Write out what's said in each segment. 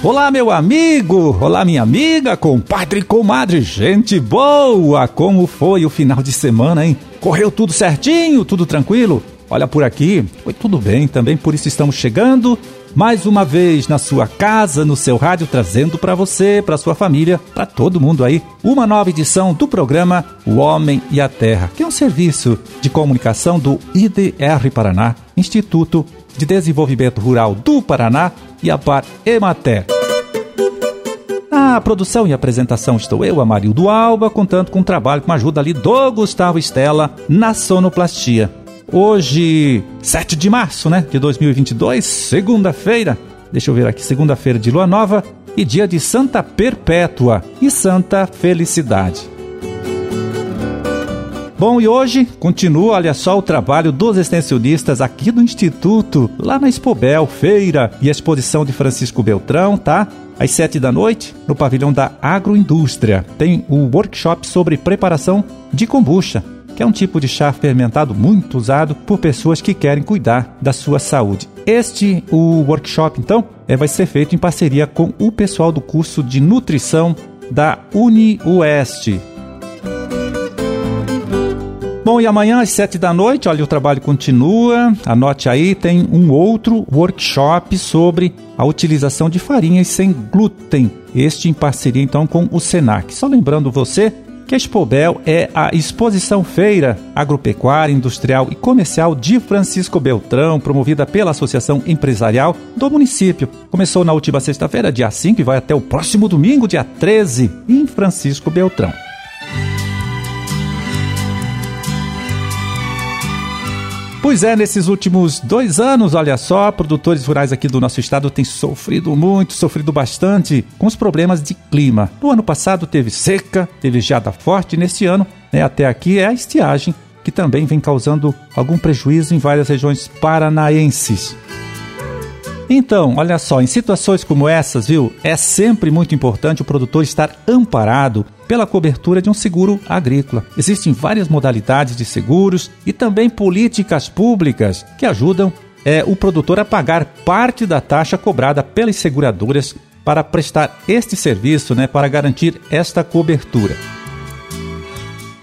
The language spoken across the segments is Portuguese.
Olá, meu amigo! Olá, minha amiga, compadre e comadre, gente boa! Como foi o final de semana, hein? Correu tudo certinho, tudo tranquilo? Olha por aqui, foi tudo bem também, por isso estamos chegando mais uma vez na sua casa, no seu rádio, trazendo para você, para sua família, para todo mundo aí, uma nova edição do programa O Homem e a Terra, que é um serviço de comunicação do IDR Paraná, Instituto de Desenvolvimento Rural do Paraná e a Par Emater. Na produção e apresentação estou eu, Amarildo Alba, contando com o trabalho com a ajuda ali do Gustavo Estela na sonoplastia. Hoje, 7 de março, né, de 2022, segunda-feira. Deixa eu ver aqui, segunda-feira de lua nova e dia de Santa Perpétua e Santa Felicidade. Bom, e hoje continua, olha só, o trabalho dos extensionistas aqui do Instituto, lá na Expobel, feira e exposição de Francisco Beltrão, tá? Às sete da noite, no pavilhão da Agroindústria, tem o workshop sobre preparação de kombucha, que é um tipo de chá fermentado muito usado por pessoas que querem cuidar da sua saúde. Este, o workshop, então, é, vai ser feito em parceria com o pessoal do curso de nutrição da UniOeste, Bom, e amanhã às sete da noite, olha, o trabalho continua. Anote aí, tem um outro workshop sobre a utilização de farinhas sem glúten. Este em parceria então com o Senac. Só lembrando você que a Expobel é a exposição feira agropecuária, industrial e comercial de Francisco Beltrão, promovida pela Associação Empresarial do município. Começou na última sexta-feira, dia 5, e vai até o próximo domingo, dia 13, em Francisco Beltrão. Pois é, nesses últimos dois anos, olha só, produtores rurais aqui do nosso estado têm sofrido muito, sofrido bastante com os problemas de clima. No ano passado teve seca, teve geada forte, e neste ano, né, até aqui, é a estiagem que também vem causando algum prejuízo em várias regiões paranaenses. Então, olha só, em situações como essas, viu, é sempre muito importante o produtor estar amparado pela cobertura de um seguro agrícola. Existem várias modalidades de seguros e também políticas públicas que ajudam é, o produtor a pagar parte da taxa cobrada pelas seguradoras para prestar este serviço, né, para garantir esta cobertura.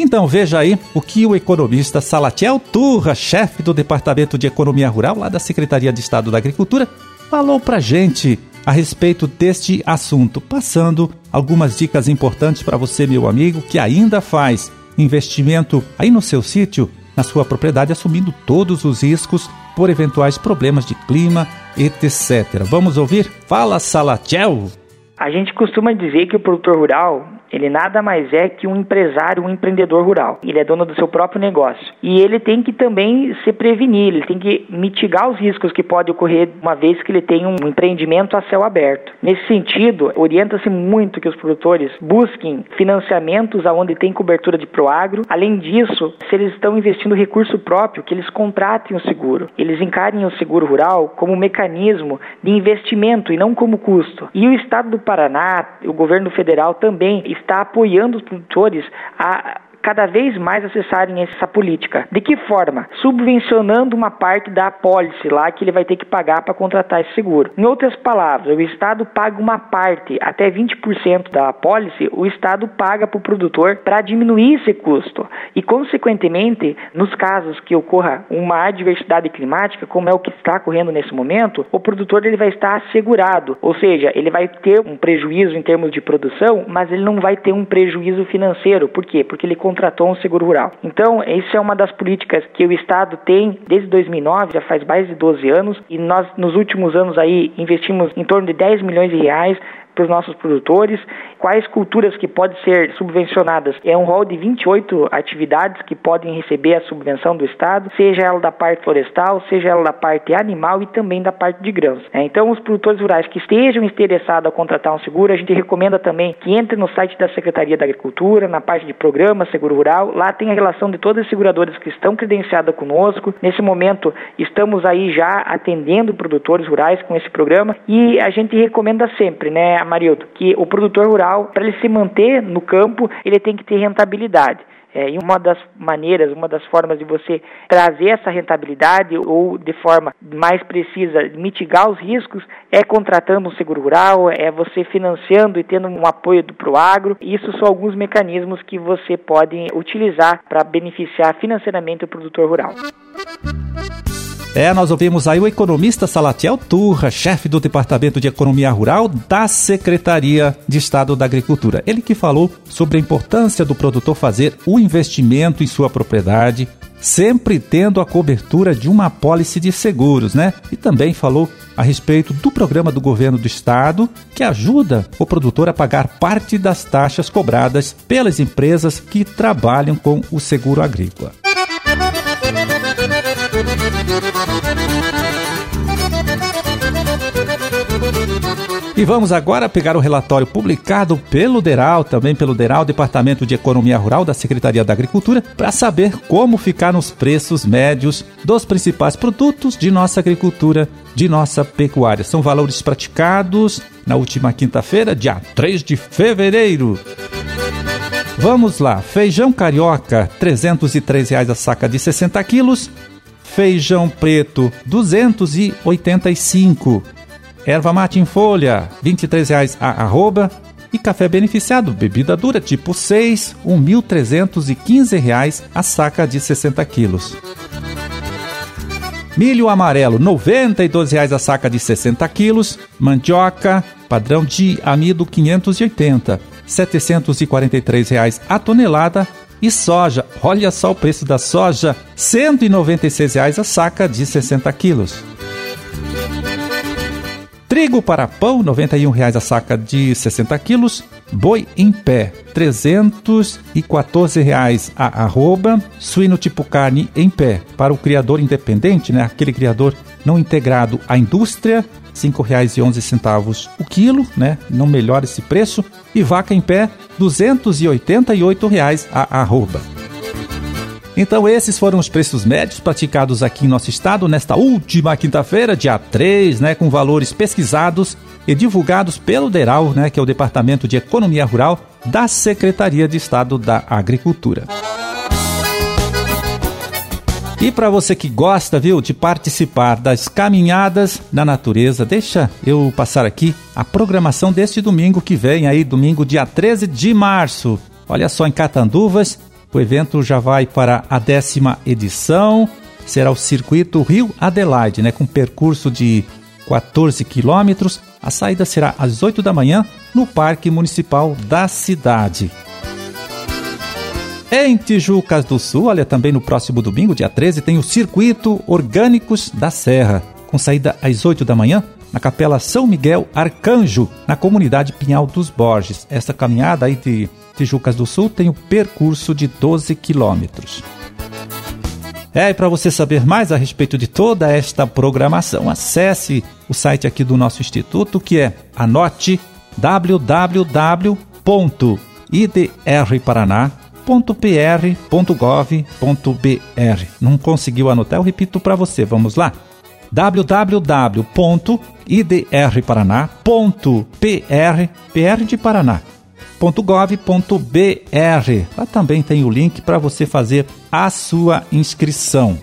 Então veja aí o que o economista Salatiel Turra, chefe do Departamento de Economia Rural lá da Secretaria de Estado da Agricultura, falou pra gente a respeito deste assunto, passando algumas dicas importantes para você, meu amigo, que ainda faz investimento aí no seu sítio, na sua propriedade, assumindo todos os riscos por eventuais problemas de clima, etc. Vamos ouvir? Fala, Salatiel! A gente costuma dizer que o produtor rural ele nada mais é que um empresário, um empreendedor rural. Ele é dono do seu próprio negócio. E ele tem que também se prevenir, ele tem que mitigar os riscos que podem ocorrer uma vez que ele tem um empreendimento a céu aberto. Nesse sentido, orienta-se muito que os produtores busquem financiamentos aonde tem cobertura de proagro. Além disso, se eles estão investindo recurso próprio, que eles contratem o seguro. Eles encarem o seguro rural como um mecanismo de investimento e não como custo. E o Estado do Paraná, o governo federal também está apoiando os produtores a cada vez mais acessarem essa política. De que forma? Subvencionando uma parte da apólice lá que ele vai ter que pagar para contratar esse seguro. Em outras palavras, o Estado paga uma parte, até 20% da apólice, o Estado paga para o produtor para diminuir esse custo. E, consequentemente, nos casos que ocorra uma adversidade climática, como é o que está ocorrendo nesse momento, o produtor ele vai estar assegurado, ou seja, ele vai ter um prejuízo em termos de produção, mas ele não vai ter um prejuízo financeiro. Por quê? Porque ele contratou um seguro rural. Então, isso é uma das políticas que o Estado tem desde 2009, já faz mais de 12 anos, e nós nos últimos anos aí investimos em torno de 10 milhões de reais para os nossos produtores, quais culturas que podem ser subvencionadas. É um rol de 28 atividades que podem receber a subvenção do Estado, seja ela da parte florestal, seja ela da parte animal e também da parte de grãos. É, então, os produtores rurais que estejam interessados a contratar um seguro, a gente recomenda também que entre no site da Secretaria da Agricultura, na parte de programa Seguro Rural. Lá tem a relação de todas as seguradoras que estão credenciadas conosco. Nesse momento, estamos aí já atendendo produtores rurais com esse programa e a gente recomenda sempre, né, Marildo, que o produtor rural, para ele se manter no campo, ele tem que ter rentabilidade. É, e uma das maneiras, uma das formas de você trazer essa rentabilidade ou de forma mais precisa mitigar os riscos é contratando um seguro rural, é você financiando e tendo um apoio para o agro. Isso são alguns mecanismos que você pode utilizar para beneficiar financeiramente o produtor rural. É, nós ouvimos aí o economista Salatiel Turra, chefe do Departamento de Economia Rural da Secretaria de Estado da Agricultura. Ele que falou sobre a importância do produtor fazer o investimento em sua propriedade, sempre tendo a cobertura de uma apólice de seguros, né? E também falou a respeito do programa do governo do estado que ajuda o produtor a pagar parte das taxas cobradas pelas empresas que trabalham com o seguro agrícola. E vamos agora pegar o relatório publicado pelo DERAL, também pelo DERAL, Departamento de Economia Rural da Secretaria da Agricultura, para saber como ficaram os preços médios dos principais produtos de nossa agricultura, de nossa pecuária. São valores praticados na última quinta-feira, dia 3 de fevereiro. Vamos lá, feijão carioca, R$ 303 a saca de 60 quilos, feijão preto, 285. Erva mate em folha, R$ 23,00 a arroba. E café beneficiado, bebida dura tipo 6, R$ 1.315 a saca de 60 quilos. Milho amarelo, R$ 92,00 a saca de 60 quilos. Mandioca, padrão de amido 580, R$ 743,00 a tonelada. E soja, olha só o preço da soja, R$ 196,00 a saca de 60 quilos. Trigo para pão, R$ 91,00 a saca de 60 quilos. Boi em pé, R$ 314,00 a arroba. Suíno tipo carne em pé, para o criador independente, né? aquele criador não integrado à indústria, R$ 5,11 o quilo, né? Não melhora esse preço. E vaca em pé, R$ 288,00 a arroba. Então, esses foram os preços médios praticados aqui em nosso estado nesta última quinta-feira, dia 3, né, com valores pesquisados e divulgados pelo DERAL, né, que é o Departamento de Economia Rural da Secretaria de Estado da Agricultura. E para você que gosta, viu, de participar das caminhadas na natureza, deixa eu passar aqui a programação deste domingo que vem aí, domingo dia 13 de março. Olha só em Catanduvas, o evento já vai para a décima edição. Será o circuito Rio Adelaide, né, com percurso de 14 quilômetros. A saída será às 8 da manhã no Parque Municipal da cidade. Em Tijucas do Sul, olha, também no próximo domingo, dia 13, tem o Circuito Orgânicos da Serra, com saída às 8 da manhã na Capela São Miguel Arcanjo, na comunidade Pinhal dos Borges. Essa caminhada aí de Tijucas do Sul tem o um percurso de 12 quilômetros. É, e para você saber mais a respeito de toda esta programação, acesse o site aqui do nosso instituto, que é anote www.idrparaná.pr.gov.br. Não conseguiu anotar? Eu repito para você, vamos lá www.idrparaná.pr, PR de Paraná, .gov.br. Lá também tem o link para você fazer a sua inscrição.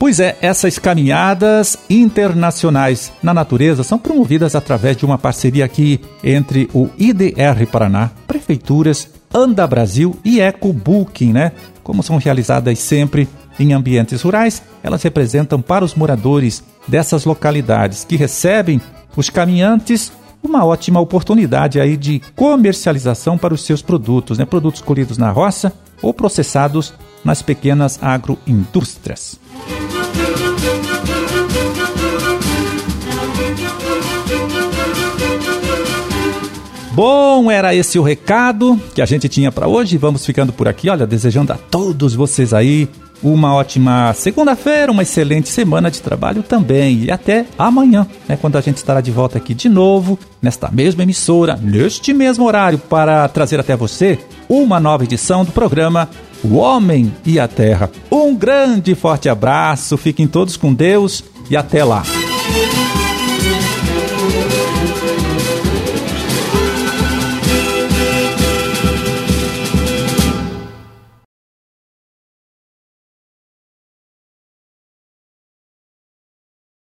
Pois é, essas caminhadas internacionais na natureza são promovidas através de uma parceria aqui entre o IDR Paraná, prefeituras, Anda Brasil e EcoBooking, né? Como são realizadas sempre em ambientes rurais, elas representam para os moradores dessas localidades que recebem os caminhantes uma ótima oportunidade aí de comercialização para os seus produtos, né? produtos colhidos na roça ou processados nas pequenas agroindústrias. Bom, era esse o recado que a gente tinha para hoje. Vamos ficando por aqui, olha, desejando a todos vocês aí uma ótima segunda-feira, uma excelente semana de trabalho também. E até amanhã, né, quando a gente estará de volta aqui de novo, nesta mesma emissora, neste mesmo horário, para trazer até você uma nova edição do programa O Homem e a Terra. Um grande e forte abraço, fiquem todos com Deus e até lá.